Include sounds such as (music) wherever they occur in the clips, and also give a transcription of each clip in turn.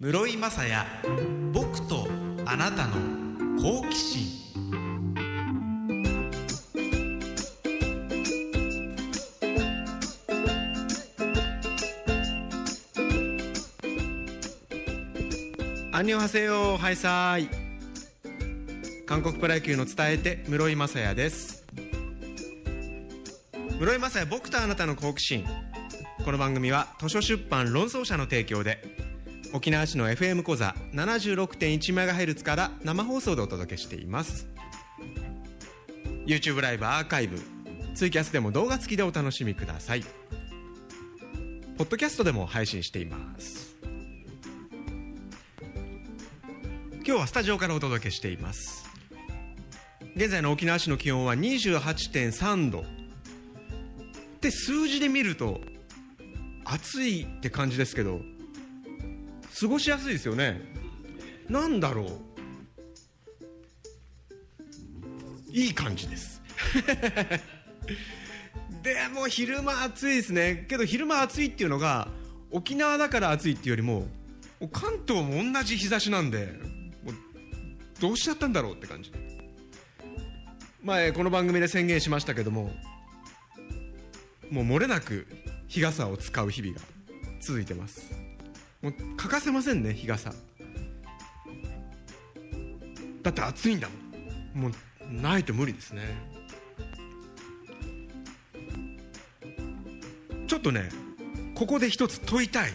室井雅也僕とあなたの好奇心。アンニョハセヨハイサーイ。韓国プロ野球の伝えて室井雅也です。室井雅也僕とあなたの好奇心。この番組は図書出版論争者の提供で沖縄市の FM 講座 76.1MHz から生放送でお届けしています。YouTube ライブアーカイブ。ツイキャスでも動画付きでお楽しみください。ポッドキャストでも配信しています。今日はスタジオからお届けしています。現在の沖縄市の気温は28.3度。って数字で見ると暑いって感じですけど過ごしやすいですよね。なんだろう。いい感じです。(laughs) でも昼間暑いですね。けど昼間暑いっていうのが沖縄だから暑いっていうよりも関東も同じ日差しなんでどうしちゃったんだろうって感じ。前この番組で宣言しましたけどももう漏れなく日傘を使う日々が続いてます。もう欠かせませんね日傘。だって暑いんだもん。もうないと無理ですね。ちょっとねここで一つ問いたい。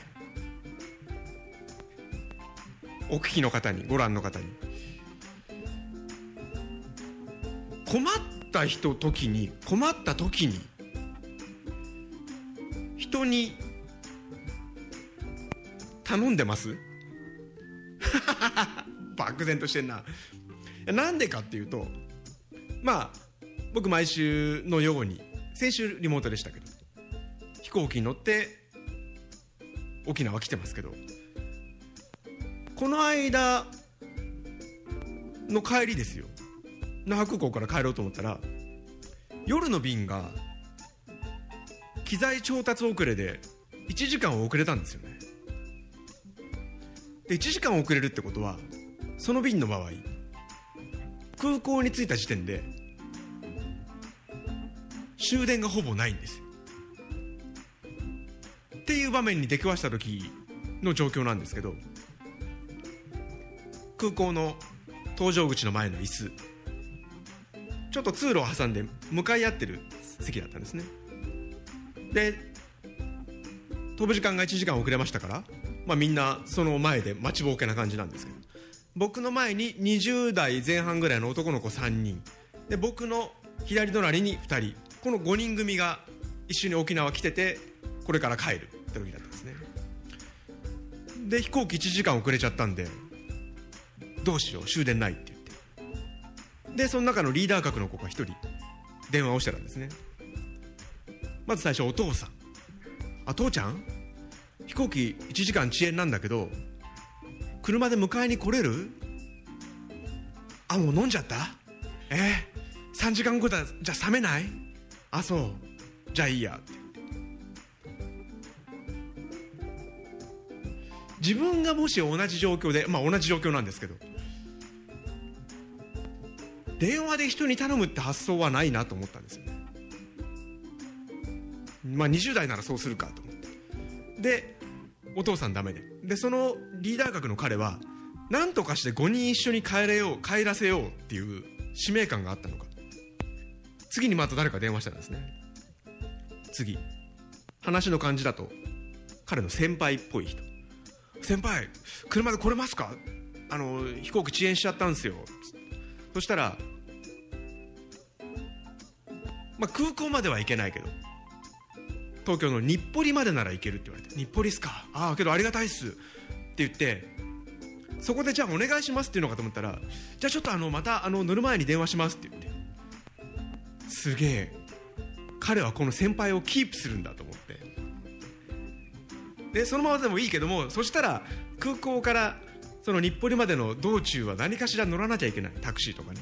お聞きの方にご覧の方に。困った人時に困った時に人に頼んでます？(laughs) 漠然としてんな。なんでかっていうとまあ僕毎週のように先週リモートでしたけど飛行機に乗って沖縄来てますけどこの間の帰りですよ。那覇空港から帰ろうと思ったら夜の便が機材調達遅れで1時間遅れたんですよね。で1時間遅れるってことはその便の場合空港に着いた時点で終電がほぼないんです。っていう場面に出くわした時の状況なんですけど空港の搭乗口の前の椅子ちょっと通路を挟んで向かい合ってる席だったんですね。で飛ぶ時間が1時間遅れましたからまあ、みんなその前で待ちぼうけな感じなんですけど。僕の前に20代前半ぐらいの男の子3人。で僕の左隣に2人。この5人組が一緒に沖縄来ててこれから帰る。って時だったんですね。で飛行機1時間遅れちゃったんでどうしよう終電ないって言って。でその中のリーダー格の子が1人電話をしてたんですね。まず最初お父さん「あ父ちゃん？飛行機1時間遅延なんだけど車で迎えに来れる？あもう飲んじゃった？えー、3時間後だ。じゃあ冷めない？あそう。じゃあいいや。って自分がもし同じ状況でまあ同じ状況なんですけど電話で人に頼むって発想はないなと思ったんですよ。ねまあ20代ならそうするかと思って。でお父さんダメででそのリーダー格の彼は何とかして5人一緒に帰れよう帰らせようっていう使命感があったのか。次にまた誰か電話したんですね。次。話の感じだと彼の先輩っぽい人。先輩車で来れますか？あの飛行機遅延しちゃったんですよ。そしたらまあ空港までは行けないけど。東京の日暮里までなら行けるって言われて。日暮里っすか？ああけどありがたいっす。って言ってそこでじゃあお願いしますっていうのかと思ったらじゃあちょっとあのまたあの乗る前に電話しますって言って。すげえ。彼はこの先輩をキープするんだと思って。でそのままでもいいけどもそしたら空港からその日暮里までの道中は何かしら乗らなきゃいけない。タクシーとかね。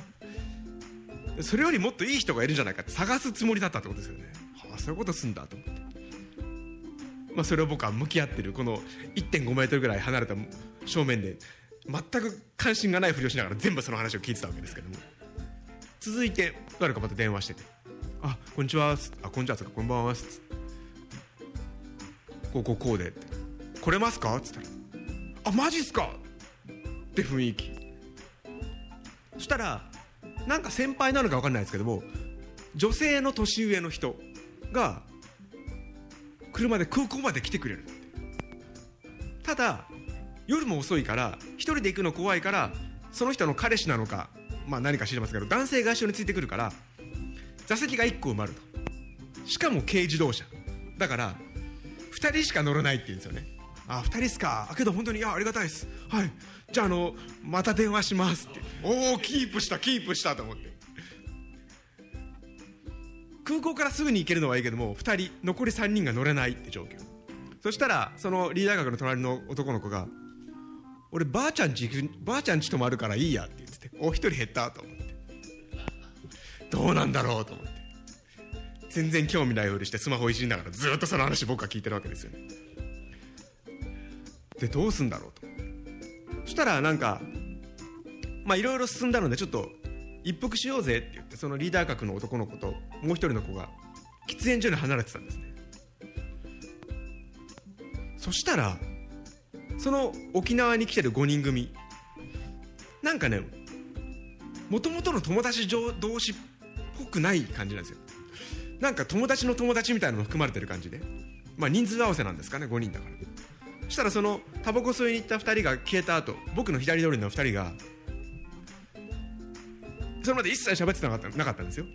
それよりもっといい人がいるんじゃないかって探すつもりだったってことですよね、はあ、そういうことすんだと思ってまあ、それを僕は向き合ってるこの1 5メートルぐらい離れた正面で全く関心がないふりをしながら全部その話を聞いてたわけですけども続いて誰かまた電話してて「あこんにちは」あこんにちは」こんばんは」こうこうこうで」って「来れますか?」っつったら「あマジっすか!」って雰囲気そしたらなんか先輩なのか分かんないですけども女性の年上の人が車で空港まで来てくれる。ただ夜も遅いから一人で行くの怖いからその人の彼氏なのか、まあ、何か知りませんけど男性が一緒についてくるから座席が1個埋まると。しかも軽自動車。だから2人しか乗らないって言うんですよね。あ2人っすか。あけど本当にいやありがたいです。はい。じゃああのまた電話しますって。おおキープしたキープしたと思って。空港からすぐに行けるのはいいけども2人残り3人が乗れないって状況。そしたらそのリーダー学の隣の男の子が「俺ばあちゃんちばあちゃんち泊まるからいいや」って言っててお一人減ったと思って。どうなんだろうと思って。全然興味ないふりしてスマホいじりながらずっとその話僕は聞いてるわけですよね。でどうすんだろうとそしたらなんかまあいろいろ進んだのでちょっと一服しようぜって言ってそのリーダー格の男の子ともう一人の子が喫煙所に離れてたんですね。そしたらその沖縄に来てる5人組なんかねもともとの友達同士っぽくない感じなんですよ。なんか友達の友達みたいなのも含まれてる感じでまあ人数合わせなんですかね5人だから。そしたらそのタバコ吸いに行った2人が消えた後僕の左通りの2人がそれまで一切喋ってなかったなかったんですよ。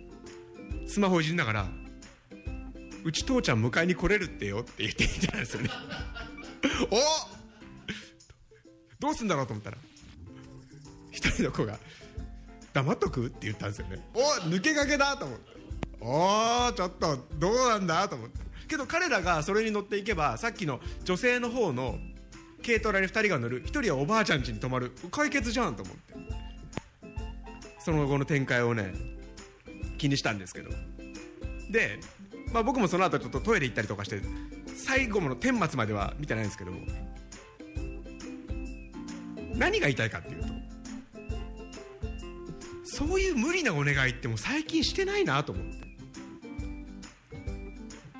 スマホいじりながら「うち父ちゃん迎えに来れるってよ」って言っていたんですよね。おどうすんだろうと思ったら一人の子が「黙っとく?」って言ったんですよね。お抜け駆けだと思って。おおちょっとどうなんだと思って。けど彼らがそれに乗っていけばさっきの女性の方の軽トラに2人が乗る1人はおばあちゃん家に泊まる解決じゃんと思って。その後の展開をね気にしたんですけど。で、まあ、僕もその後ちょっとトイレ行ったりとかして最後の顛末までは見てないんですけども何が言いたいかっていうとそういう無理なお願いってもう最近してないなと思って。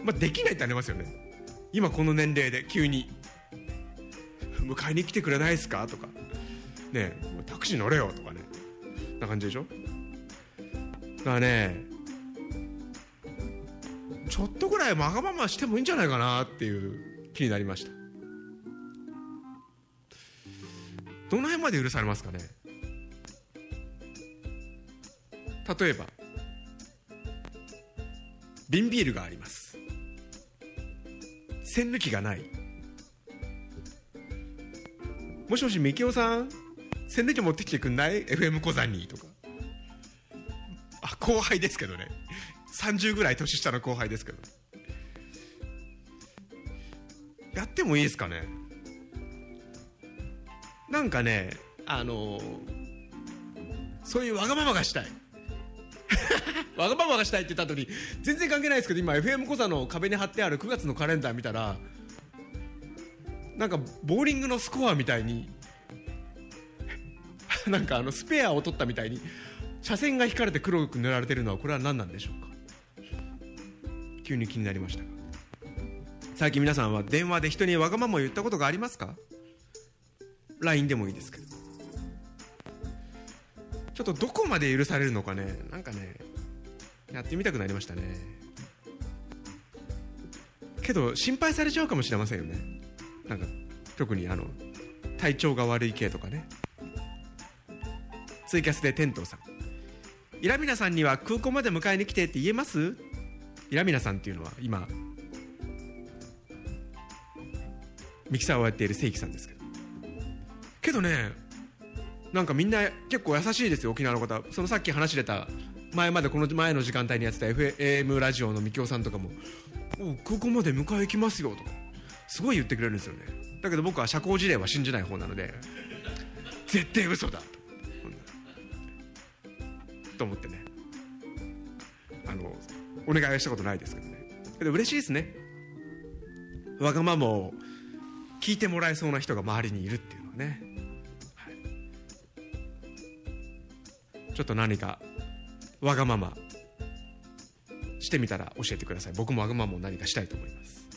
まあできないってありますよね。今この年齢で急に迎えに来てくれないですか？とかねタクシー乗れよとかね。な感じでしょ？だからねちょっとぐらいわがまましてもいいんじゃないかなっていう気になりました。どの辺まで許されますかね？例えば瓶ビールがあります。栓抜きがない。もしもしみきおさん？栓抜き持ってきてくんない？FM 小山にとか。あ後輩ですけどね。30ぐらい年下の後輩ですけど。やってもいいですかね？なんかねあのー、そういうわがままがしたい。(laughs) わがままがしたいって言った後に全然関係ないですけど今 FM 小座の壁に貼ってある9月のカレンダー見たらなんかボーリングのスコアみたいに (laughs) なんかあのスペアを取ったみたいに車線が引かれて黒く塗られてるのはこれは何なんでしょうか？急に気になりました。最近皆さんは電話で人にわがまま言ったことがありますか？LINE でもいいですけど。ちょっとどこまで許されるのかね？なんかねやってみたくなりましたね。けど心配されちゃうかもしれませんよね。なんか特にあの体調が悪い系とかね。ツイキャスでテントウさん。イラミナさんには空港まで迎えに来てって言えます？イラミナさんっていうのは今ミキサーをやっている正規さんですけど。けどねなんかみんな結構優しいですよ沖縄の方。そのさっき話してた前までこの前の時間帯にやってた FM ラジオのみきおさんとかも「お空港まで迎え行きますよ」とか。すごい言ってくれるんですよね。だけど僕は社交辞令は信じない方なので絶対嘘だ。と思ってね。あのお願いしたことないですけどね。けど嬉しいですね。わがままを聞いてもらえそうな人が周りにいるっていうのはね、はい、ちょっと何かわがまましてみたら教えてください。僕もわがままを何かしたいと思います。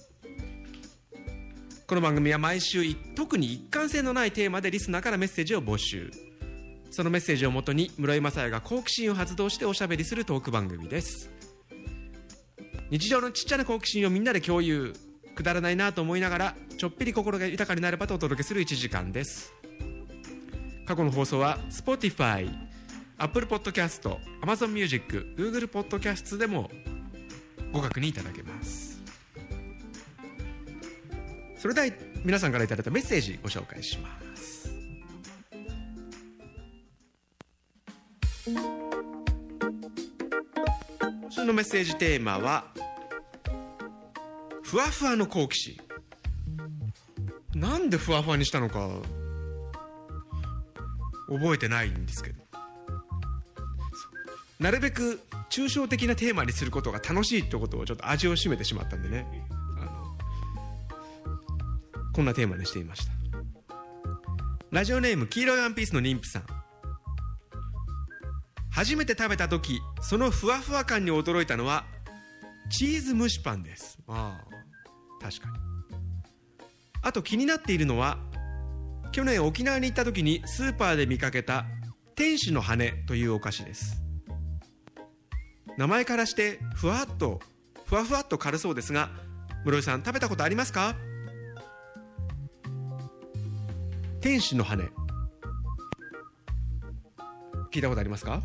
この番組は毎週特に一貫性のないテーマでリスナーからメッセージを募集。そのメッセージをもとに室井雅也が好奇心を発動しておしゃべりするトーク番組です。日常のちっちゃな好奇心をみんなで共有。くだらないなと思いながらちょっぴり心が豊かになればとお届けする1時間です。過去の放送は Spotify、Apple Podcast、Amazon Music、Google Podcast でもご確認いただけます。それでは皆さんからいただいたメッセージご紹介します。今週のメッセージテーマはふわふわの好奇心。なんでふわふわにしたのか覚えてないんですけど。なるべく抽象的なテーマにすることが楽しいってことをちょっと味を占めてしまったんでね。こんなテーマにしていました。ラジオネーム黄色いワンピースの妊婦さん。初めて食べた時そのふわふわ感に驚いたのはチーズ蒸しパンです。ああ。確かに。あと気になっているのは去年沖縄に行った時にスーパーで見かけた天使の羽というお菓子です。名前からしてふわっとふわふわっと軽そうですが室井さん食べたことありますか？天使の羽聞いたことありますか？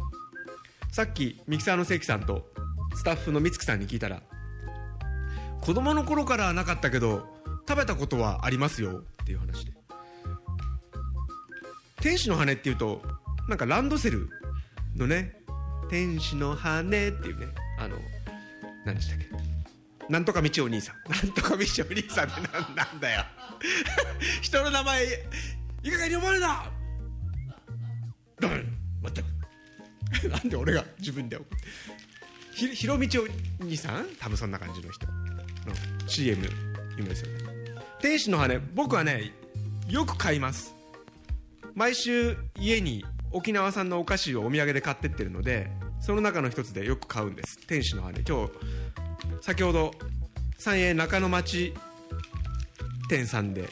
さっきミキサーの関さんとスタッフの三月さんに聞いたら子供の頃からなかったけど食べたことはありますよっていう話で。天使の羽っていうとなんかランドセルのね天使の羽っていうねあの何でしたっけ？なんとか道お兄さん。なんとか道お兄さんってなんなんだよ。(laughs) 人の名前いかがに読まれな。ダメ待ってなんで俺が自分でひひろみちお兄さん多分そんな感じの人の CM 夢ですよね天使の羽僕はねよく買います。毎週家に沖縄産のお菓子をお土産で買ってってるのでその中の一つでよく買うんです。天使の羽今日先ほど三栄中野町店さんで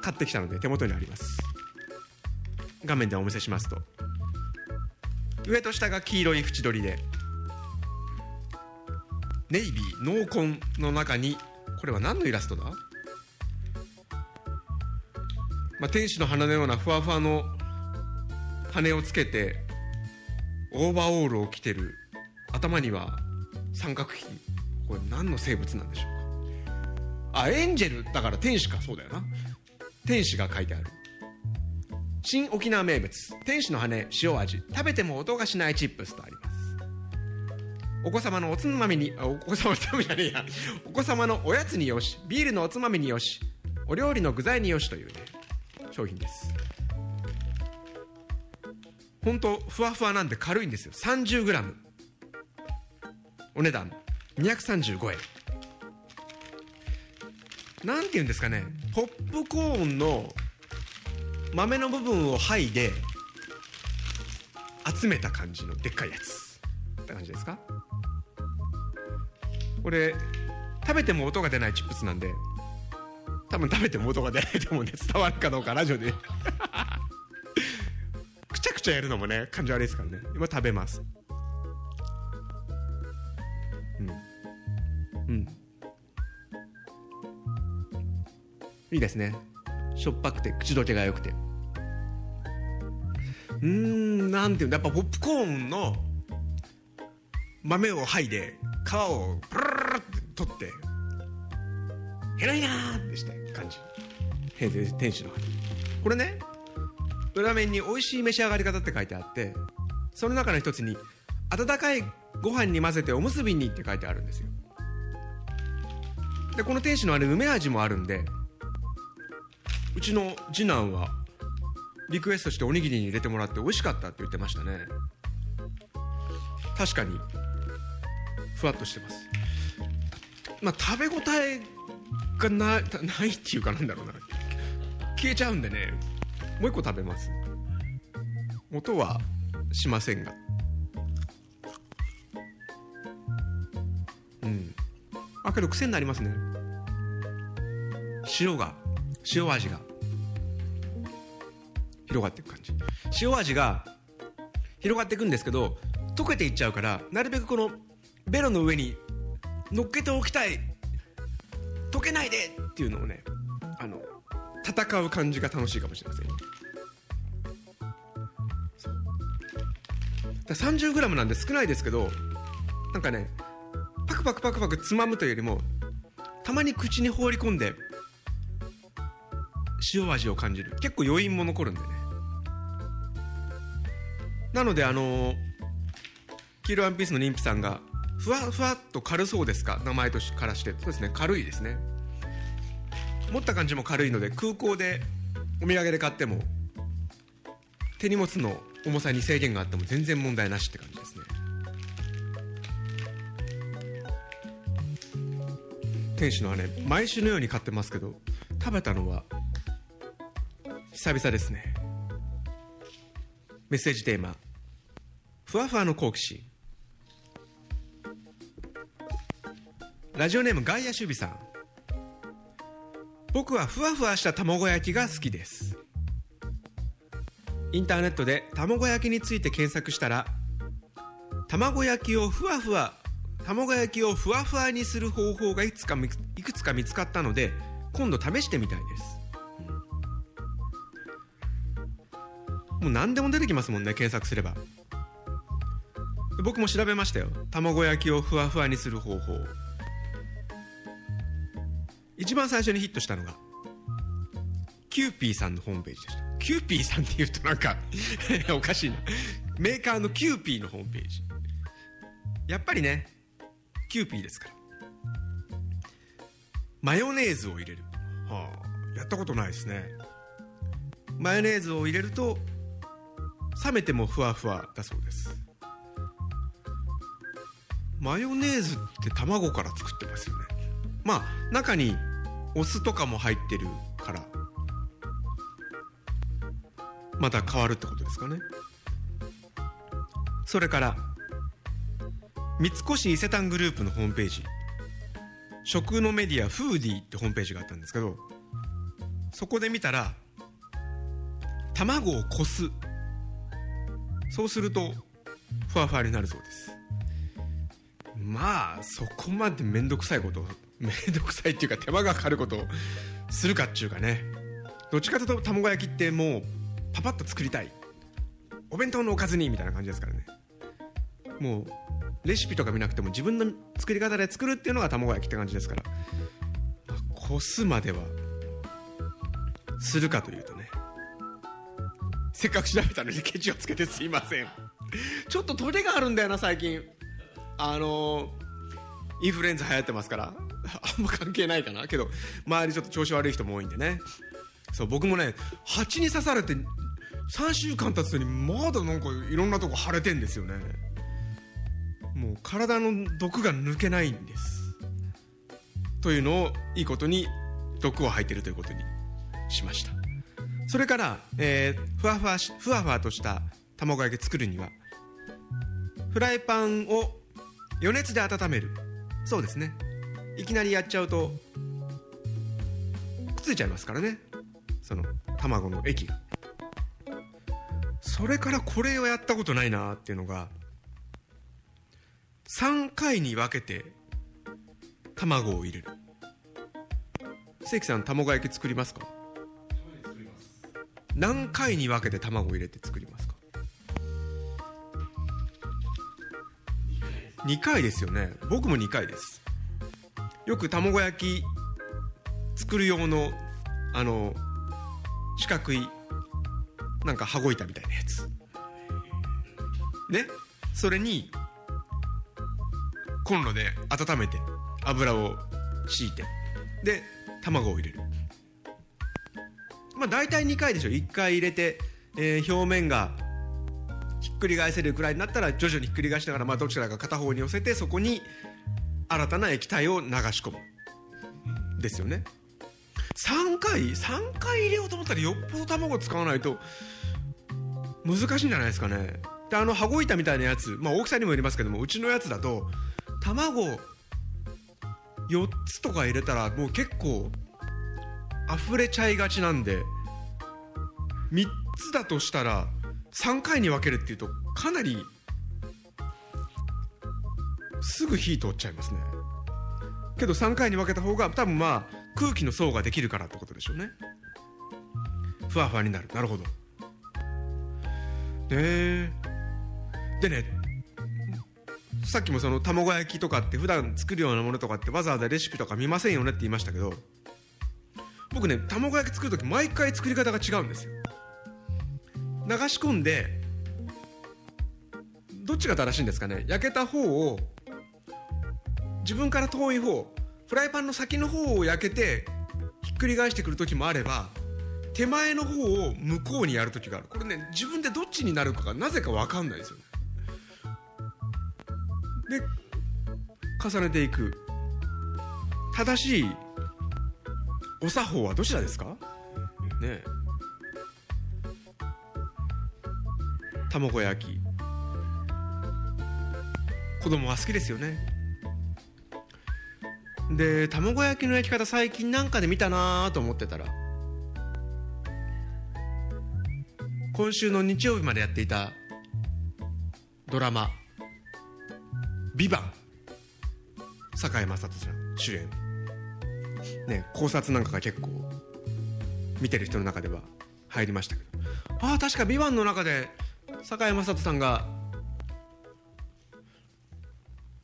買ってきたので手元にあります。画面でお見せしますと。上と下が黄色い縁取りで。ネイビー濃紺の中にこれは何のイラストだ、まあ、天使の花のようなふわふわの羽をつけてオーバーオールを着てる頭には三角比。これ何の生物なんでしょうか？あエンジェル。だから天使か。そうだよな。天使が書いてある。新沖縄名物天使の羽塩味食べても音がしないチップスとあります。お子様のおつまみにあお子様のためじゃねえやお子様のおやつによしビールのおつまみによしお料理の具材によしというね商品です。本当ふわふわなんで軽いんですよ。30g お値段235円。なんて言うんですかね。ポップコーンの豆の部分を剥いで集めた感じのでっかいやつ。って感じですか？これ食べても音が出ないチップスなんで多分食べても音が出ないと思うんで伝わるかどうかラジオで。(laughs) くちゃくちゃやるのもね感じ悪いですからね。今食べます。うん。うん。いいですね。しょっぱくて口どけが良くて。うんなんていうんだ。やっぱポップコーンの豆を剥いで皮をプルルって取ってヘラいなってして感じ天使のこれね裏面に美味しい召し上がり方って書いてあってその中の一つに温かいご飯に混ぜておむすびにって書いてあるんですよでこの天使のあれ梅味もあるんでうちの次男はリクエストしておにぎりに入れてもらって美味しかったって言ってましたね。確かにふわっとしてます。まあ食べ応えがなないっていうかなんだろうな。消えちゃうんでね。もう一個食べます。音はしませんが。うん。あけど癖になりますね。塩が。塩味が。広がっていく感じ。塩味が広がっていくんですけど溶けていっちゃうからなるべくこのベロの上に乗っけておきたい。溶けないでっていうのをねあの戦う感じが楽しいかもしれませんだ 30g なんで少ないですけどなんかねパクパクパクパクつまむというよりもたまに口に放り込んで塩味を感じる。結構余韻も残るんでね。なのであの黄色ワンピースの妊婦さんがふわふわっと軽そうですか？名前としからして。そうですね。軽いですね。持った感じも軽いので空港でお土産で買っても手荷物の重さに制限があっても全然問題なしって感じですね。店主のはね毎週のように買ってますけど食べたのは久々ですね。メッセージテーマふわふわの好奇心。ラジオネームガイア守備さん。僕はふわふわした卵焼きが好きです。インターネットで卵焼きについて検索したら卵焼きをふわふわ卵焼きをふわふわにする方法がいくつかいくつか見つかったので今度試してみたいです、もう何でも出てきますもんね検索すれば。僕も調べましたよ。卵焼きをふわふわにする方法。一番最初にヒットしたのがキューピーさんのホームページでした。キューピーさんって言うとなんか (laughs) おかしいな。メーカーのキューピーのホームページ。やっぱりねキューピーですから。マヨネーズを入れる。はあやったことないですね。マヨネーズを入れると冷めてもふわふわだそうです。マヨネーズって卵から作ってますよね。まあ中にお酢とかも入ってるからまた変わるってことですかね。それから三越伊勢丹グループのホームページ。食のメディアフーディーってホームページがあったんですけどそこで見たら卵をこすそうするとふわふわになるそうです。まあそこまで面倒くさいこと面倒くさいっていうか手間がかかることをするかっちゅうかね。どっちかというと卵焼きってもうパパッと作りたい。お弁当のおかずにみたいな感じですからね。もうレシピとか見なくても自分の作り方で作るっていうのが卵焼きって感じですから。こすまではするかというとね。せっかく調べたのにケチをつけてすいません。ちょっとトゲがあるんだよな最近。あのインフルエンザ流行ってますから。あんま関係ないかな。けど周りちょっと調子悪い人も多いんでね。そう僕もね蜂に刺されて3週間経つのにまだなんかいろんなとこ腫れてんですよね。もう体の毒が抜けないんです。というのをいいことに毒を吐いてるということにしました。それから、えー、ふわふわしふわふわとした卵焼き作るにはフライパンを余熱で温める。そうですね。いきなりやっちゃうとくっついちゃいますからね。その卵の液が。それからこれをやったことないなっていうのが3回に分けて卵を入れる。関さん卵焼き作りますか？何回に分けて卵を入れて作りますか？2回ですよね。僕も2回です。よく卵焼き作る用のあの四角いなんか羽子板みたいなやつ。ね？それにコンロで温めて油を敷いてで卵を入れる。まあ大体2回でしょ。1回入れて、えー、表面がひっくり返せるくらいになったら徐々にひっくり返しながら、まあ、どちらか片方に寄せてそこに新たな液体を流し込む。ですよね。3回3回入れようと思ったらよっぽど卵使わないと難しいんじゃないですかね。であの羽子板みたいなやつ、まあ、大きさにもよりますけどもうちのやつだと卵4つとか入れたらもう結構溢れちゃいがちなんで3つだとしたら3回に分けるっていうとかなりすぐ火通っちゃいますね。けど3回に分けた方が多分まあ空気の層ができるからってことでしょうね。ふわふわになる。なるほど。ねでねさっきもその卵焼きとかって普段作るようなものとかってわざわざレシピとか見ませんよねって言いましたけど僕ね卵焼き作る時毎回作り方が違うんですよ。流し込んでどっちが正しいんですかね。焼けた方を自分から遠い方フライパンの先の方を焼けてひっくり返してくる時もあれば手前の方を向こうにやる時がある。これね自分でどっちになるかがなぜか分かんないですよね。で重ねていく。正しいお作法はどちらですか？ねえ。卵焼き。子供は好きですよね。で卵焼きの焼き方最近なんかで見たなと思ってたら今週の日曜日までやっていたドラマ「ビバン。堺雅人さん主演。ね考察なんかが結構見てる人の中では入りましたけど。ああ確か「ビバンの中で堺雅人さんが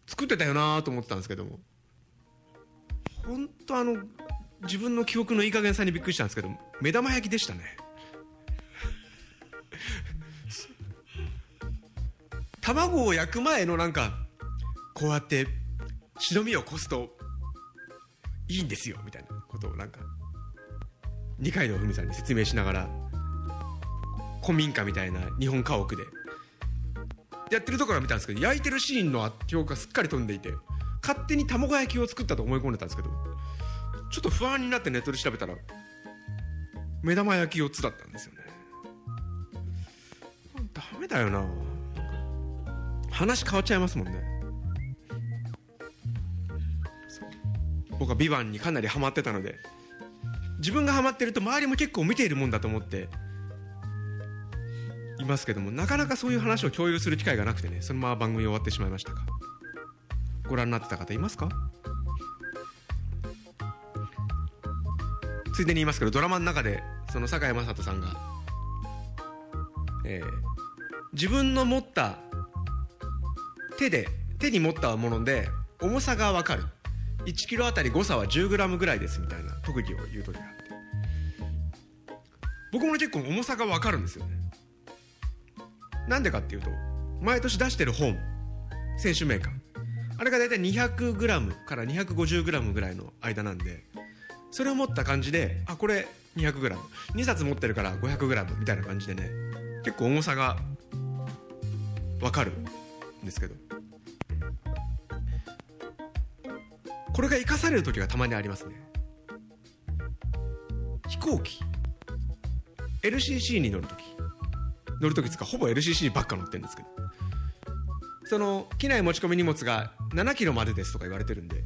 作ってたよなと思ってたんですけども。本当あの自分の記憶のいい加減さにびっくりしたんですけど目玉焼きでしたね。(laughs) 卵を焼く前のなんかこうやって白身をこすといいんですよみたいなことをなんか二階堂ふみさんに説明しながら古民家みたいな日本家屋で。やってるところを見たんですけど焼いてるシーンの記憶がすっかり飛んでいて勝手に卵焼きを作ったと思い込んでたんですけどちょっと不安になってネットで調べたら目玉焼き4つだったんですよね。ダメだよな。話変わっちゃいますもんね。僕は「ビバンにかなりハマってたので自分がハマってると周りも結構見ているもんだと思っていますけどもなかなかそういう話を共有する機会がなくてねそのまま番組終わってしまいましたか。ご覧になってた方いますか？ついでに言いますけどドラマの中でその堺雅人さんが、えー、自分の持った手で手に持ったもので重さが分かる。1キロあたり誤差は 10g ぐらいですみたいな特技を言う時があって。僕も結構重さが分かるんですよね。なんでかっていうと毎年出してる本選手メーカーあれが大体 200g から 250g ぐらいの間なんでそれを持った感じであこれ 200g2 冊持ってるから 500g みたいな感じでね結構重さが分かるんですけど。これが生かされる時がたまにありますね。飛行機。LCC に乗る時。乗る時つかほぼ LCC ばっか乗ってるんですけど。その機内持ち込み荷物が7キロまでですとか言われてるんで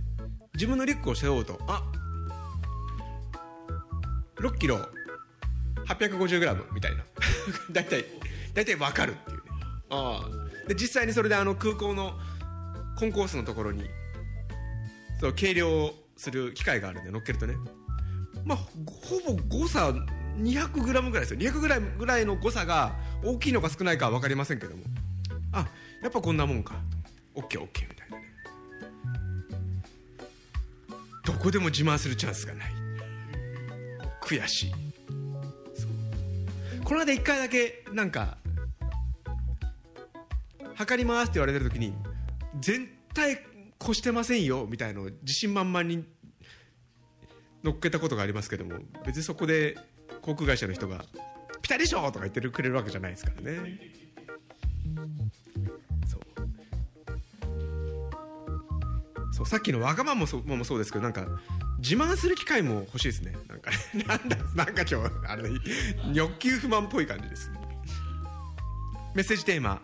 自分のリュックを背負うとあ6キロ 850g みたいな。(laughs) 大体大体分かるっていうね。ああ。で実際にそれであの空港のコンコースのところにそう計量する機械があるんで乗っけるとね。まあほぼ誤差 200g ぐらいですよ。200g ぐらいの誤差が大きいのか少ないかは分かりませんけども。あやっぱこんなもんか。OKOK みたいなね。どこでも自慢するチャンスがない。悔しい。この間一回だけなんか測りますって言われてる時に絶対越してませんよみたいのを自信満々に乗っけたことがありますけども別にそこで航空会社の人が「ピタリでしょ!」とか言ってくれるわけじゃないですからね。そう。そうさっきのわがままもそうもそうですけどなんか自慢する機会も欲しいですね。なんかね (laughs) なんだなんか今日あれ欲求不満っぽい感じですね。メッセージテーマ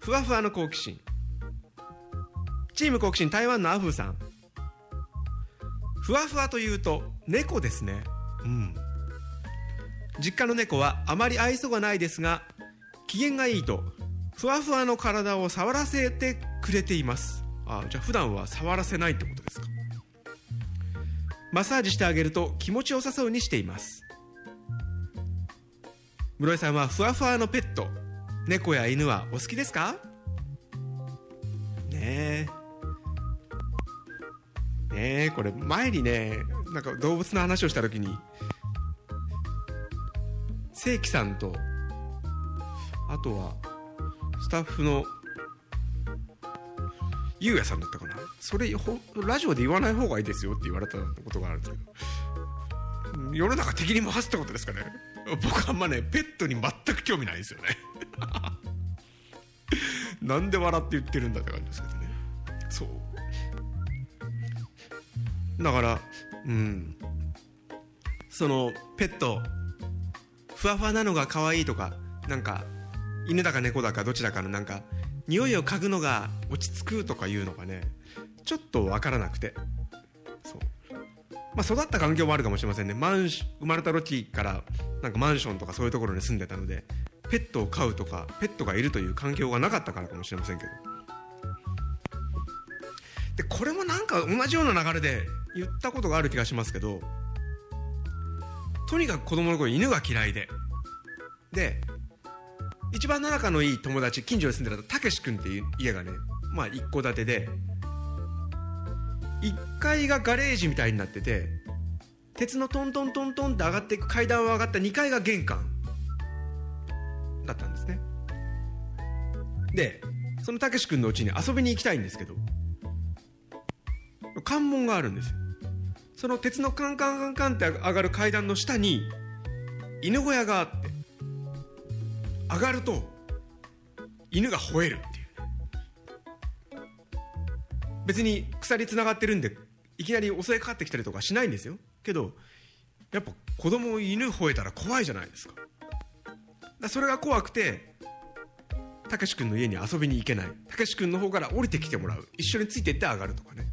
ふわふわの好奇心。チーム好奇心台湾のアフーさん。ふわふわというと猫ですね。うん。実家の猫はあまり愛想がないですが機嫌がいいとふわふわの体を触らせてくれています。あじゃあ普段は触らせないってことですか。マッサージしてあげると気持ちよさそうにしています。室井さんはふわふわのペット猫や犬はお好きですか？ねえ。ねこれ前にねなんか動物の話をした時に正規さんとあとはスタッフのゆうやさんだったかな。それほラジオで言わない方がいいですよって言われたことがあるんですけど。世の中敵に回すってことですかね。僕あんまねペットに全く興味ないですよね。(laughs) なんで笑って言ってるんだって感じですけどね。そう。だからうん。そのペットふわふわなのが可愛いとかなんか犬だか猫だかどちらかのなんか匂いを嗅ぐのが落ち着くとかいうのがねちょっと分からなくて。そう。まあ育った環境もあるかもしれませんね。マンシ生まれた時からなんかマンションとかそういうところに住んでたのでペットを飼うとかペットがいるという環境がなかったからかもしれませんけど。でこれもなんか同じような流れで言ったことがある気がしますけどとにかく子供の頃犬が嫌いで。で一番仲のいい友達近所に住んでたたけし君っていう家がねまあ一戸建てで1階がガレージみたいになってて鉄のトントントントンって上がっていく階段を上がった2階が玄関だったんですね。でそのたけし君のうちに遊びに行きたいんですけど関門があるんですよ。その鉄のカンカンカンカンって上がる階段の下に犬小屋があって上がると犬が吠えるっていう。別に鎖つながってるんでいきなり襲いかかってきたりとかしないんですよ。けどやっぱ子供犬吠えたら怖いじゃないですか。だそれが怖くてたけし君の家に遊びに行けない。たけし君の方から降りてきてもらう。一緒についていって上がるとかね。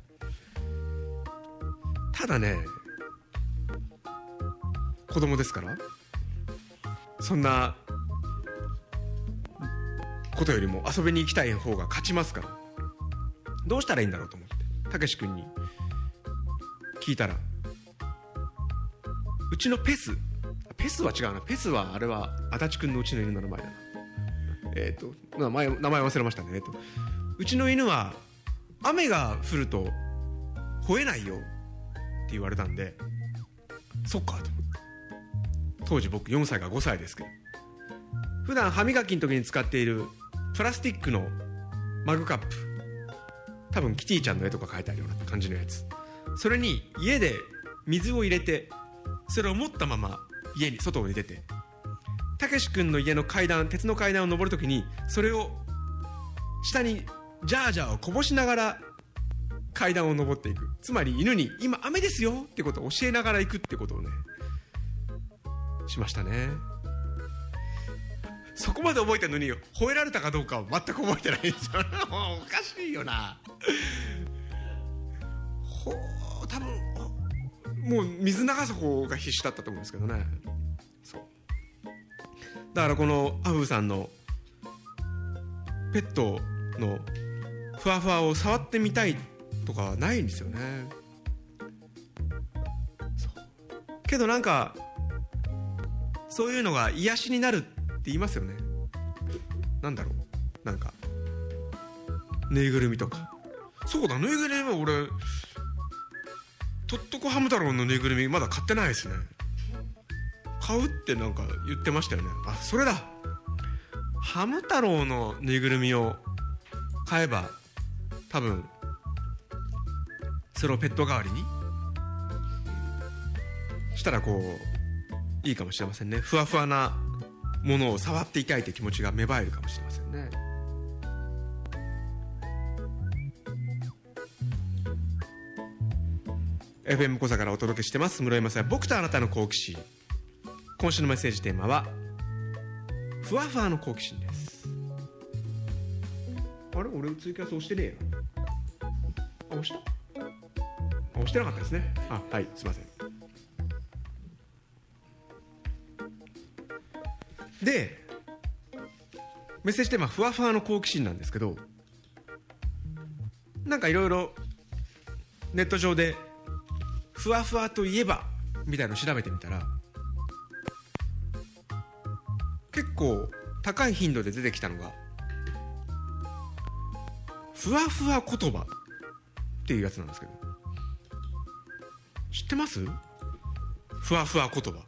ただね子供ですからそんなことよりも遊びに行きたい方が勝ちますからどうしたらいいんだろうと思ってたけし君に聞いたらうちのペスペスは違うなペスはあれは足立君のうちの犬の名前だな。えっ、ー、と名前名前忘れましたね、えっと、うちの犬は雨が降ると吠えないよ。言われたんでそっかと。当時僕4歳か5歳ですけど。普段歯磨きの時に使っているプラスチックのマグカップ。多分キティちゃんの絵とか描いてあるような感じのやつ。それに家で水を入れてそれを持ったまま家に外に出て。たけし君の家の階段鉄の階段を上るときにそれを下にジャージャーをこぼしながら階段を上っていく。つまり犬に今雨ですよってことを教えながら行くってことをねしましたね。そこまで覚えてるのに吠えられたかどうかは全く覚えてないんですよ。(laughs) おかしいよな。ほう多分もう水流す方が必死だったと思うんですけどね。そう。だからこのアフーさんのペットのふわふわを触ってみたいとかないんですよね。けどなんかそういうのが癒しになるって言いますよね。なんだろう。なんかぬいぐるみとか。そうだぬいぐるみは俺とっとこハム太郎のぬいぐるみまだ買ってないですね。買うってなんか言ってましたよね。あそれだ。ハム太郎のぬいぐるみを買えば多分それをペット代わりに？したらこういいかもしれませんね。ふわふわなものを触っていたいという気持ちが芽生えるかもしれませんね。FM 小座からお届けしてます。室井雅也僕とあなたの好奇心。今週のメッセージテーマはふわふわの好奇心です。あれ？俺ツイキャス押してねえよ。あ押した？あ押してなかったですね。あはいすいません。でメッセージテーマふわふわの好奇心なんですけどなんかいろいろネット上でふわふわといえばみたいのを調べてみたら結構高い頻度で出てきたのがふわふわ言葉っていうやつなんですけど。知ってます？ふわふわ言葉。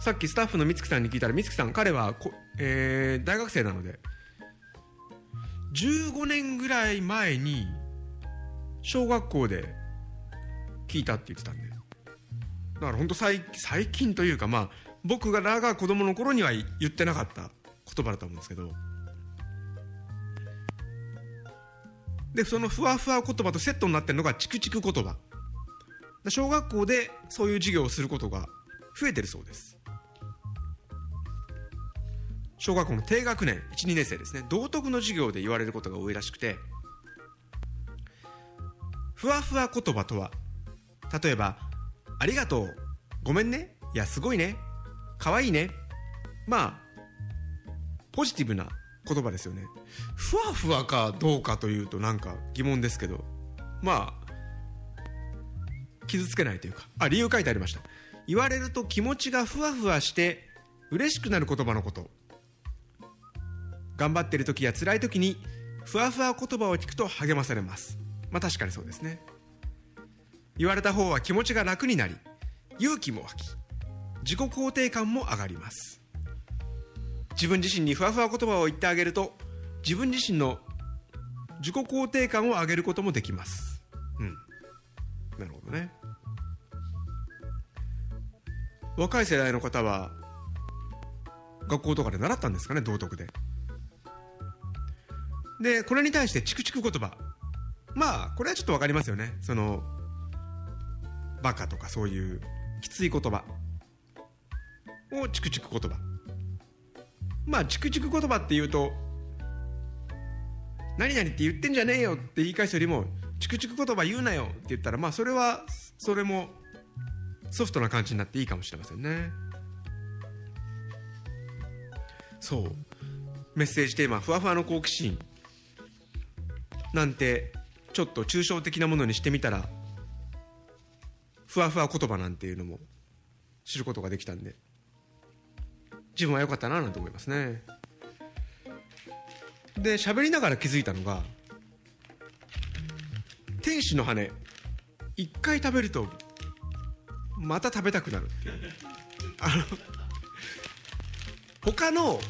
さっきスタッフの美月さんに聞いたら美月さん彼はこ、えー大学生なので15年ぐらい前に小学校で聞いたって言ってたんで。だから本当最最近というかまあ僕がらが子供の頃には言ってなかった言葉だと思うんですけど。でそのふわふわ言葉とセットになってるのがチクチク言葉。小学校でそういう授業をすることが増えてるそうです。小学校の低学年12年生ですね。道徳の授業で言われることが多いらしくてふわふわ言葉とは例えば「ありがとう」「ごめんね」「いやすごいね」「かわいいね」まあポジティブな言葉ですよね。ふわふわかどうかというとなんか疑問ですけどまあ傷つけないというかあ理由書いてありました。言われると気持ちがふわふわして嬉しくなる言葉のこと。頑張ってる時や辛い時にふわふわ言葉を聞くと励まされます。まあ確かにそうですね。言われた方は気持ちが楽になり勇気も湧き自己肯定感も上がります。自分自身にふわふわ言葉を言ってあげると自分自身の自己肯定感を上げることもできます。うん。なるほどね。若い世代の方は学校とかで習ったんですかね道徳で。でこれに対してチクチク言葉。まあこれはちょっと分かりますよね。そのバカとかそういうきつい言葉。をチクチク言葉。まあチクチク言葉っていうと何々って言ってんじゃねえよって言い返すよりもチクチク言葉言うなよって言ったらまあそれはそれもソフトな感じになっていいかもしれませんね。そう。メッセージテーマ「ふわふわの好奇心」なんてちょっと抽象的なものにしてみたらふわふわ言葉なんていうのも知ることができたんで。自分は良かったななんて思いますね。で喋りながら気づいたのが天使の羽一回食べるとまた食べたくなる。っていうあの他の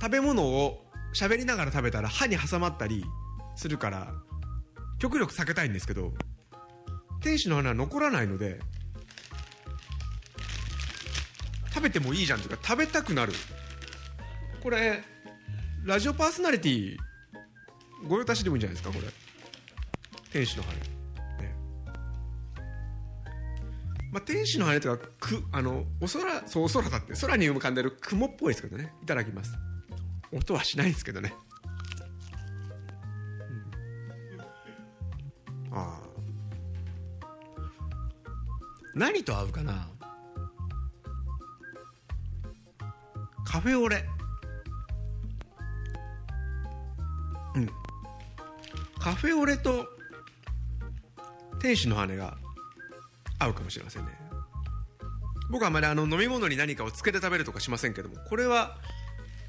食べ物を喋りながら食べたら歯に挟まったりするから極力避けたいんですけど天使の花は残らないので食べてもいいじゃんというか食べたくなる。これラジオパーソナリティご用達でもいいんじゃないですかこれ。天使の羽。ね。まあ天使の羽というかくあのお空そうお空だって空に浮かんでる雲っぽいですけどね。いただきます。音はしないですけどね。ああ。何と合うかな。カフェオレ。うん。カフェオレと天使の羽が合うかもしれませんね。僕はあまりあの飲み物に何かをつけて食べるとかしませんけどもこれは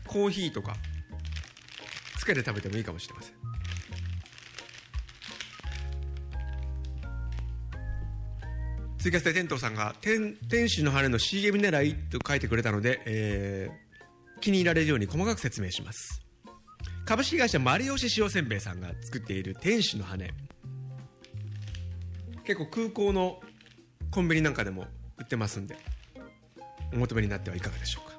コーヒーとかつけて食べてもいいかもしれません。ツイキャスで天童さんが天「天使の羽の CM 狙い」と書いてくれたので、えー気に入られるように細かく説明します。株式会社丸吉塩せんべいさんが作っている天使の羽結構空港のコンビニなんかでも売ってますんでお求めになってはいかがでしょうか。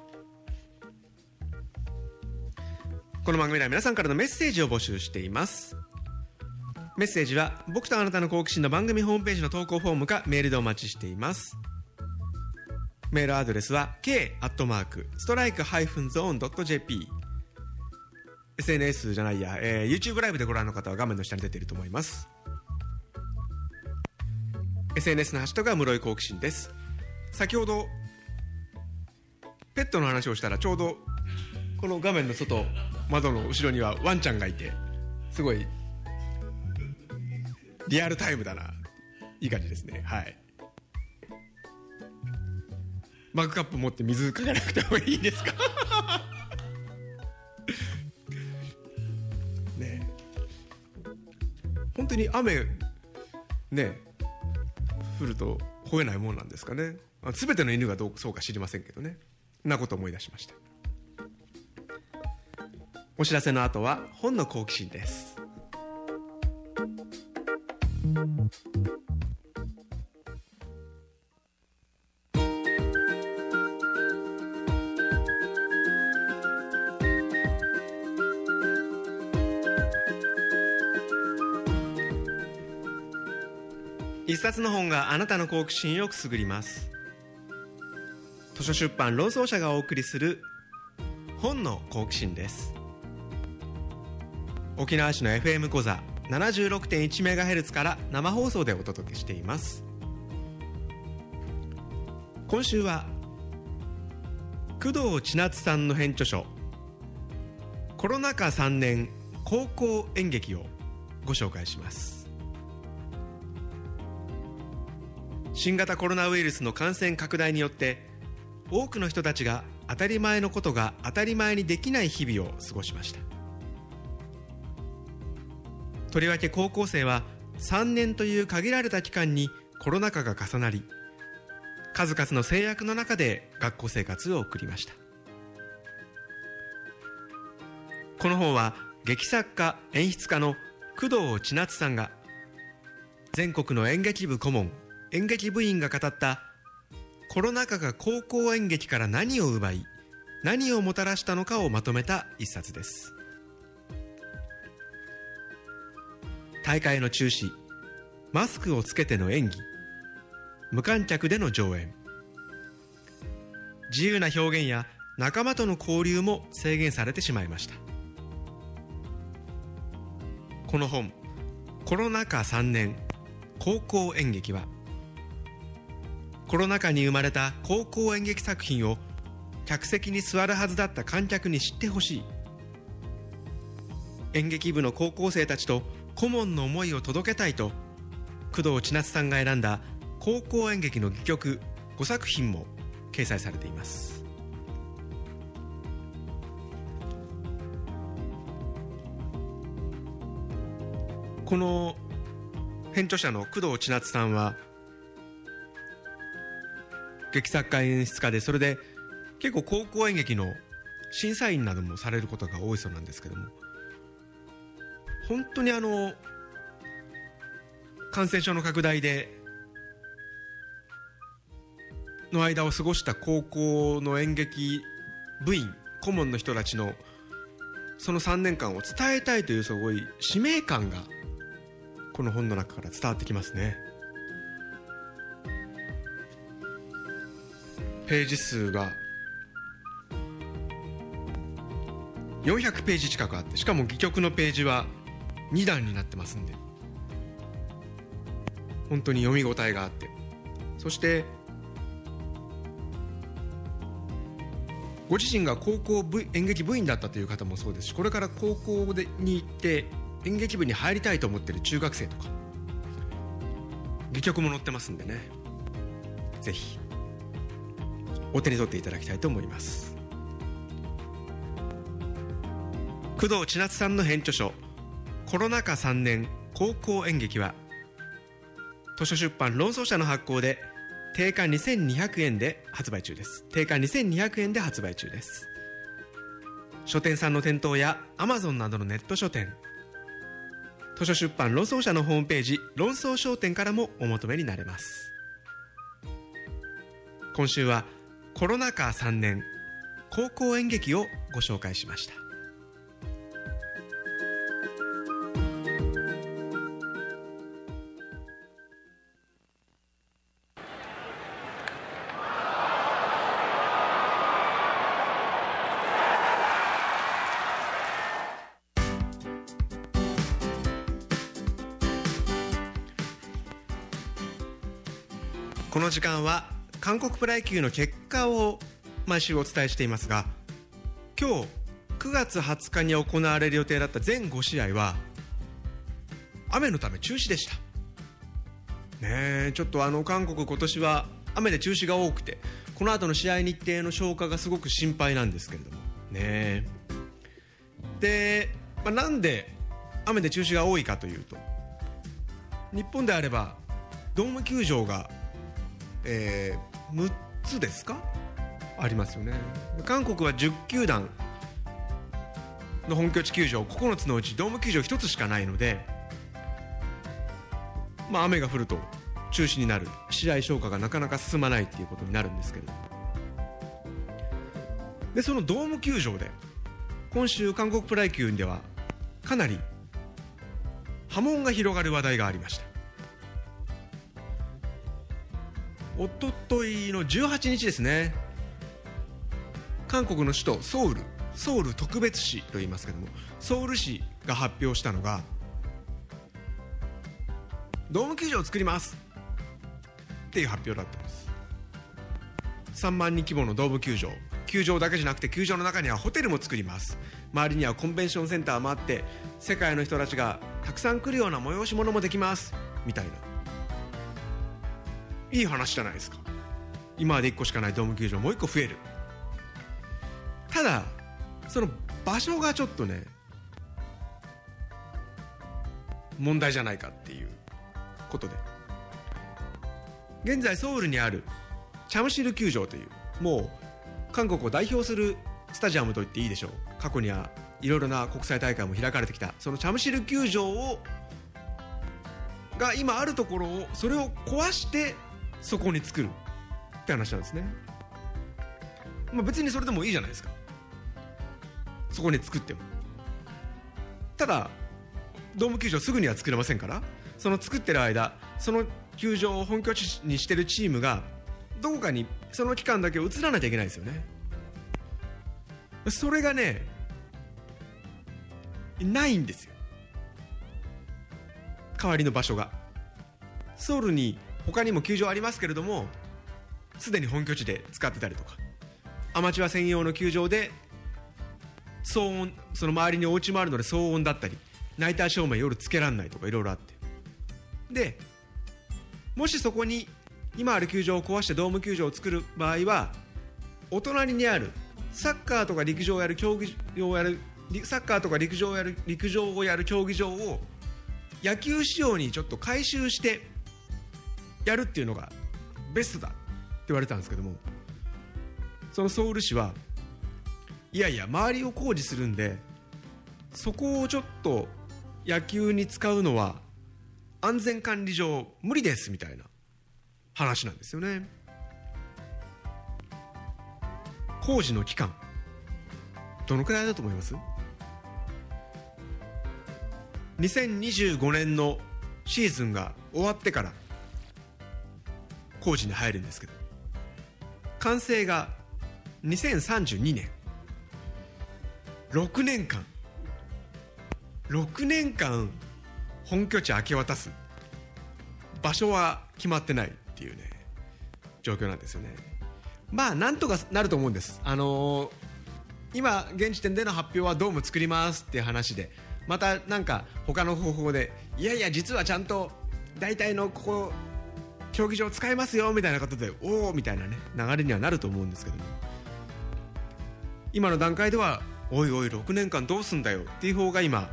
この番組では皆さんからのメッセージを募集しています。メッセージは僕とあなたの好奇心の番組ホームページの投稿フォームかメールでお待ちしています。メールアドレスは k アットマークストライクハイフンゾーンドット JP SNS じゃないや、えー、YouTube ライブでご覧の方は画面の下に出ていると思います。SNS のハッシュタグは室井好奇心です。先ほどペットの話をしたらちょうどこの画面の外窓の後ろにはワンちゃんがいてすごいリアルタイムだな。いい感じですね。はい。マグカップ持って水かけなくてもいいですか？(laughs) ね。本当に雨ね降ると吠えないもんなんですかね。全ての犬がどうそうか知りませんけどね。なこと思い出しました。お知らせの後は本の好奇心です。冊の本があなたの好奇心をくすぐります。図書出版論争者がお送りする本の好奇心です。沖縄市の FM 講座 76.1MHz から生放送でお届けしています。今週は工藤千夏さんの編著書「コロナ禍3年高校演劇」をご紹介します。新型コロナウイルスの感染拡大によって多くの人たちが当たり前のことが当たり前にできない日々を過ごしました。とりわけ高校生は3年という限られた期間にコロナ禍が重なり数々の制約の中で学校生活を送りました。この本は劇作家演出家の工藤千夏さんが全国の演劇部顧問演劇部員が語ったコロナ禍が高校演劇から何を奪い何をもたらしたのかをまとめた一冊です。大会の中止マスクをつけての演技無観客での上演。自由な表現や仲間との交流も制限されてしまいました。この本「コロナ禍3年高校演劇は」コロナ禍に生まれた高校演劇作品を客席に座るはずだった観客に知ってほしい。演劇部の高校生たちと顧問の思いを届けたいと工藤千夏さんが選んだ高校演劇の戯曲5作品も掲載されています。この編著者の工藤千夏さんは劇作家演出家でそれで結構高校演劇の審査員などもされることが多いそうなんですけども本当にあの感染症の拡大での間を過ごした高校の演劇部員顧問の人たちのその3年間を伝えたいというすごい使命感がこの本の中から伝わってきますね。ページ数が400ページ近くあってしかも戯曲のページは2段になってますんで。本当に読み応えがあって。そしてご自身が高校部演劇部員だったという方もそうですしこれから高校でに行って演劇部に入りたいと思ってる中学生とか戯曲も載ってますんでね。ぜひ。お手に取っていただきたいと思います。工藤千夏さんの編著書コロナ禍3年高校演劇は図書出版論争者の発行で定価2200円で発売中です。定価2200円で発売中です。書店さんの店頭やアマゾンなどのネット書店図書出版論争者のホームページ論争商店からもお求めになれます。今週はコロナ禍3年高校演劇をご紹介しました。この時間は韓国プロ野球の結果を毎週お伝えしていますが今日9月20日に行われる予定だった全5試合は雨のため中止でした。ねちょっとあの韓国今年は雨で中止が多くてこの後の試合日程の消化がすごく心配なんですけれども。ねで、まあ、なんで雨で中止が多いかというと日本であればドーム球場が、えー、6つですか？ありますよね。韓国は10球団の本拠地球場9つのうちドーム球場1つしかないので、まあ、雨が降ると中止になる。試合消化がなかなか進まないっていうことになるんですけど。でそのドーム球場で今週韓国プロ野球ではかなり波紋が広がる話題がありました。おとといの18日ですね。韓国の首都ソウル。ソウル特別市と言いますけども。ソウル市が発表したのがドーム球場を作ります。っていう発表だったんです。3万人規模のドーム球場。球場だけじゃなくて球場の中にはホテルも作ります。周りにはコンベンションセンターもあって世界の人たちがたくさん来るような催し物もできます。みたいな。いい話じゃないですか。今まで1個しかないドーム球場もう1個増える。ただその場所がちょっとね問題じゃないかっていうことで。現在ソウルにあるチャムシル球場というもう韓国を代表するスタジアムと言っていいでしょう。過去にはいろいろな国際大会も開かれてきたそのチャムシル球場をが今あるところをそれを壊してそこに作る。って話なんですね、まあ、別にそれでもいいじゃないですか。そこに作っても。ただドーム球場すぐには作れませんからその作ってる間その球場を本拠地にしてるチームがどこかにその期間だけ移らなきゃいけないですよね。それがねないんですよ。代わりの場所が。ソウルに他にも球場ありますけれどもすでに本拠地で使ってたりとかアマチュア専用の球場で騒音その周りにお家もあるので騒音だったりナイター照明夜つけらんないとかいろいろあって。でもしそこに今ある球場を壊してドーム球場を作る場合はお隣にあるサッカーとか陸上をやる競技場をやるサッカーとか陸上をやる陸上をやる競技場を野球仕様にちょっと改修してやるっていうのがベストだって言われたんですけどもそのソウル市はいやいや周りを工事するんでそこをちょっと野球に使うのは安全管理上無理ですみたいな話なんですよね。工事の期間どのくらいだと思います？2025年のシーズンが終わってから工事に入るんですけど完成が2032年。6年間。6年間本拠地明け渡す。場所は決まってないっていうね状況なんですよね。まあなんとかなると思うんです。あのー、今現時点での発表はドーム作りますっていう話でまたなんか他の方法でいやいや実はちゃんと大体のここ競技場使えますよみたいなことでおおみたいなね流れにはなると思うんですけども。今の段階ではおいおい6年間どうすんだよっていう方が今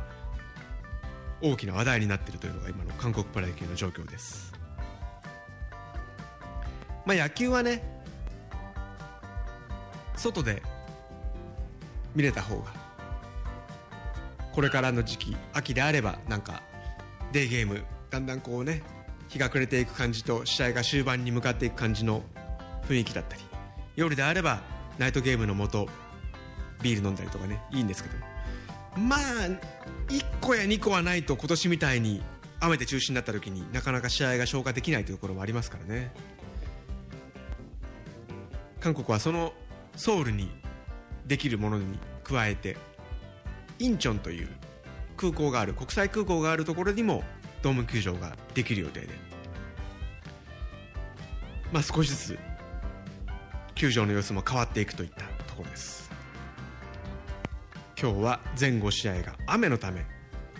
大きな話題になっているというのが今の韓国プロ野球の状況です。まあ野球はね外で見れた方がこれからの時期秋であればなんかデーゲームだんだんこうね日が暮れていく感じと試合が終盤に向かっていく感じの雰囲気だったり夜であればナイトゲームのもとビール飲んだりとかねいいんですけど。まあ1個や2個はないと今年みたいに雨で中止になった時になかなか試合が消化できないというところもありますからね。韓国はそのソウルにできるものに加えてインチョンという空港がある国際空港があるところにもドーム球場ができる予定で。まあ、少しずつ球場の様子も変わっていくといったところです。今日は全5試合が雨のため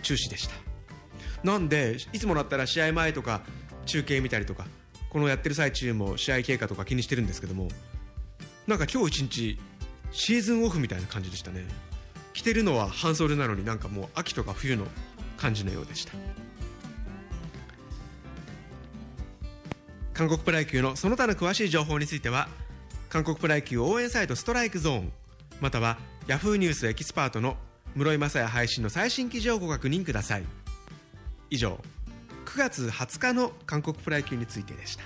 中止でした。なんでいつもだったら試合前とか中継見たりとかこのやってる最中も試合経過とか気にしてるんですけどもなんか今日一日シーズンオフみたいな感じでしたね。着てるのは半袖なのになんかもう秋とか冬の感じのようでした。韓国プロ野球のその他の詳しい情報については韓国プロ野球応援サイトストライクゾーンまたは Yahoo! ニュースエキスパートの室井雅也配信の最新記事をご確認ください。以上9月20日の韓国プロ野球についてでした。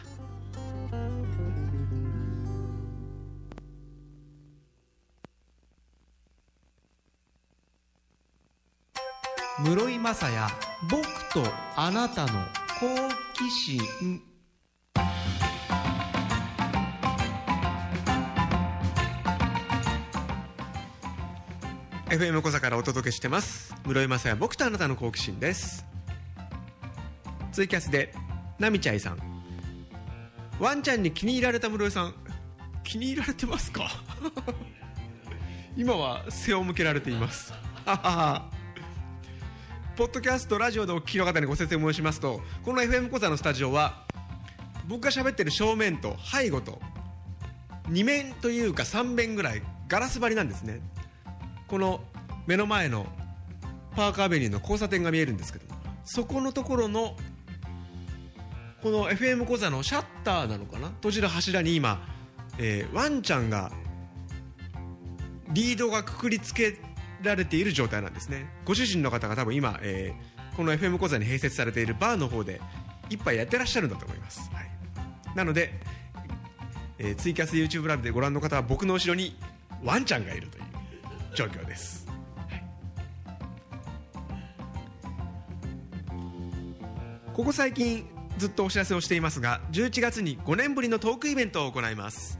室井雅也僕とあなたの好奇心 FM 小座からお届けしてます。室井雅也僕とあなたの好奇心です。ツイキャスでなみちゃいさん。ワンちゃんに気に入られた室井さん。気に入られてますか？今は背を向けられています。(laughs) ポッドキャストラジオでお聞きの方にご説明申しますとこの FM 小座のスタジオは僕が喋ってる正面と背後と2面というか3面ぐらいガラス張りなんですね。この目の前のパークアベニューの交差点が見えるんですけどそこのところのこの FM 講座のシャッターなのかな？閉じる柱に今、えーワンちゃんがリードがくくりつけられている状態なんですね。ご主人の方が多分今、えーこの FM 講座に併設されているバーの方で一杯やってらっしゃるんだと思います、はい、なので、えーツイキャス YouTube ライブでご覧の方は僕の後ろにワンちゃんがいるという。状況です、ここ最近ずっとお知らせをしていますが11月に5年ぶりのトークイベントを行います。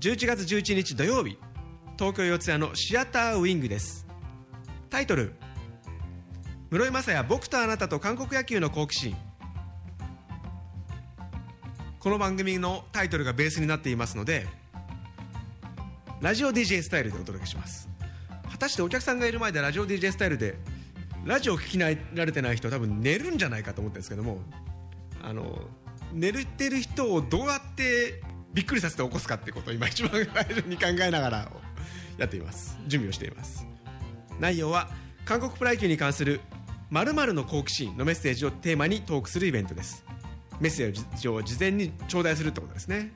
11月11日土曜日東京四谷のシアターウィングです。タイトル「室井雅也僕とあなたと韓国野球の好奇心」この番組のタイトルがベースになっていますのでラジオ DJ スタイルでお届けします。果たしてお客さんがいる前でラジオ DJ スタイルでラジオを聞きなられてない人は多分寝るんじゃないかと思ってるんですけどもあの寝てる人をどうやってびっくりさせて起こすかってことを今一番最初に考えながらやっています。準備をしています。内容は韓国プロ野球に関する〇〇の好奇心のメッセージをテーマにトークするイベントです。メッセージを事前に頂戴するってことですね。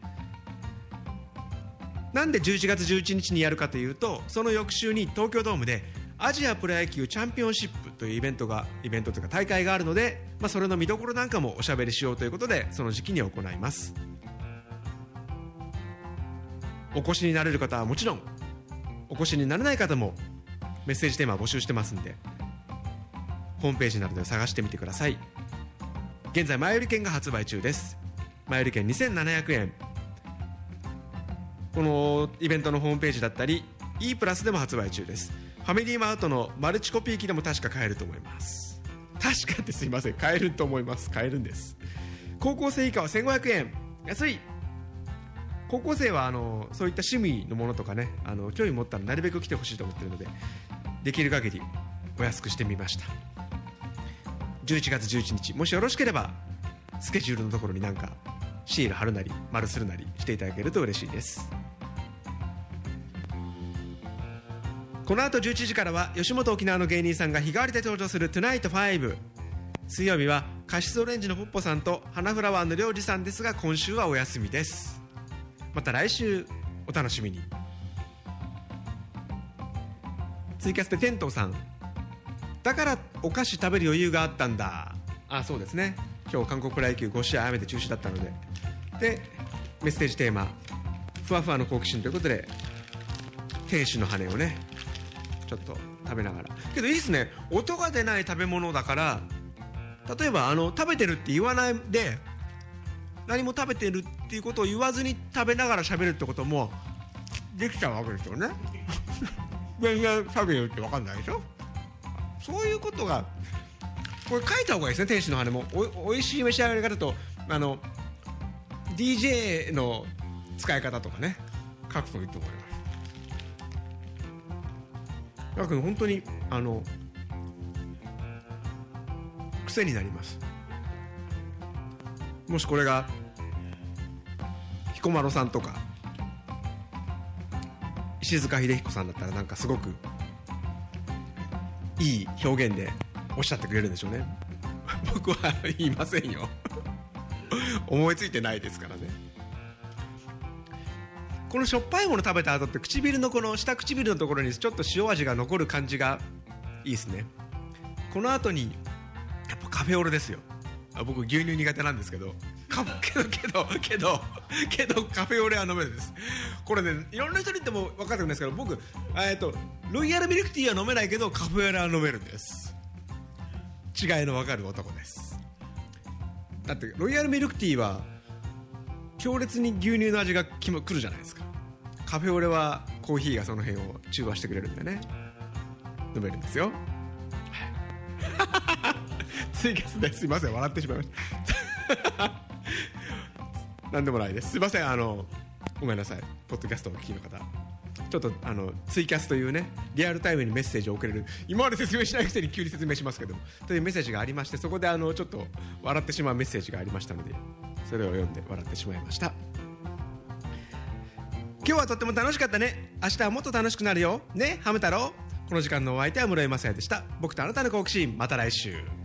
なんで11月11日にやるかというとその翌週に東京ドームでアジアプロ野球チャンピオンシップというイベントがイベントというか大会があるので、まあ、それの見どころなんかもおしゃべりしようということでその時期に行います。お越しになれる方はもちろんお越しになれない方もメッセージテーマ募集してますんでホームページなどで探してみてください。現在前売り券が発売中です。前売り券2700円。このイベントのホームページだったり E プラスでも発売中です。ファミリーマートのマルチコピー機でも確か買えると思います。確かってすいません。買えると思います。買えるんです。高校生以下は1500円。安い。高校生はあのそういった趣味のものとかねあの興味持ったらなるべく来てほしいと思ってるのでできる限りお安くしてみました。11月11日。もしよろしければスケジュールのところになんかシール貼るなり丸するなりしていただけると嬉しいです。この後11時からは吉本沖縄の芸人さんが日替わりで登場する「TONIGHT5」水曜日はカシスオレンジのポッポさんと花フラワーのりょうじさんですが今週はお休みです。また来週お楽しみに。ツイキャスで天童さん。だからお菓子食べる余裕があったんだ。あそうですね。今日韓国プロ野球5試合雨で中止だったので。でメッセージテーマ「ふわふわの好奇心」ということで天使の羽をねちょっと食べながら。けどいいですね。音が出ない食べ物だから例えばあの食べてるって言わないで何も食べてるっていうことを言わずに食べながら喋るってこともできちゃうわけですよね。全然食べるって分かんないでしょ？そういうことがこれ書いた方がいいですね天使の羽も。おおいしい召し上がり方とあの DJ の使い方とかね。書くといいと思います。だけど本当にあの癖になります。もしこれが彦摩呂さんとか石塚秀彦さんだったらなんかすごくいい表現でおっしゃってくれるんでしょうね。(laughs) 僕は言いませんよ。(laughs) 思いついてないですからね。このしょっぱいもの食べた後って唇のこの下唇のところにちょっと塩味が残る感じがいいですね。この後にやっぱカフェオレですよ。あ僕牛乳苦手なんですけど。か (laughs) けどけどけどけどカフェオレは飲めるです。これねいろんな人に言っても分かってくるんですけど僕えっとロイヤルミルクティーは飲めないけどカフェオレは飲めるんです。違いの分かる男です。だってロイヤルミルクティーは強烈に牛乳の味がきもくるじゃないですか。カフェオレはコーヒーがその辺を中和してくれるんでね。飲めるんですよ。(laughs) ツイキャスですいません笑ってしまいました。(laughs) なんでもないです。すいませんあのごめんなさい。ポッドキャストをお聞きの方。ちょっとあのツイキャスというねリアルタイムにメッセージを送れる。今まで説明しないくせに急に説明しますけども。というメッセージがありましてそこであのちょっと笑ってしまうメッセージがありましたのでそれを読んで笑ってしまいました。今日はとっても楽しかったね。明日はもっと楽しくなるよ。ねハム太郎。この時間のお相手は室井雅也でした。僕とあなたの好奇心。また来週。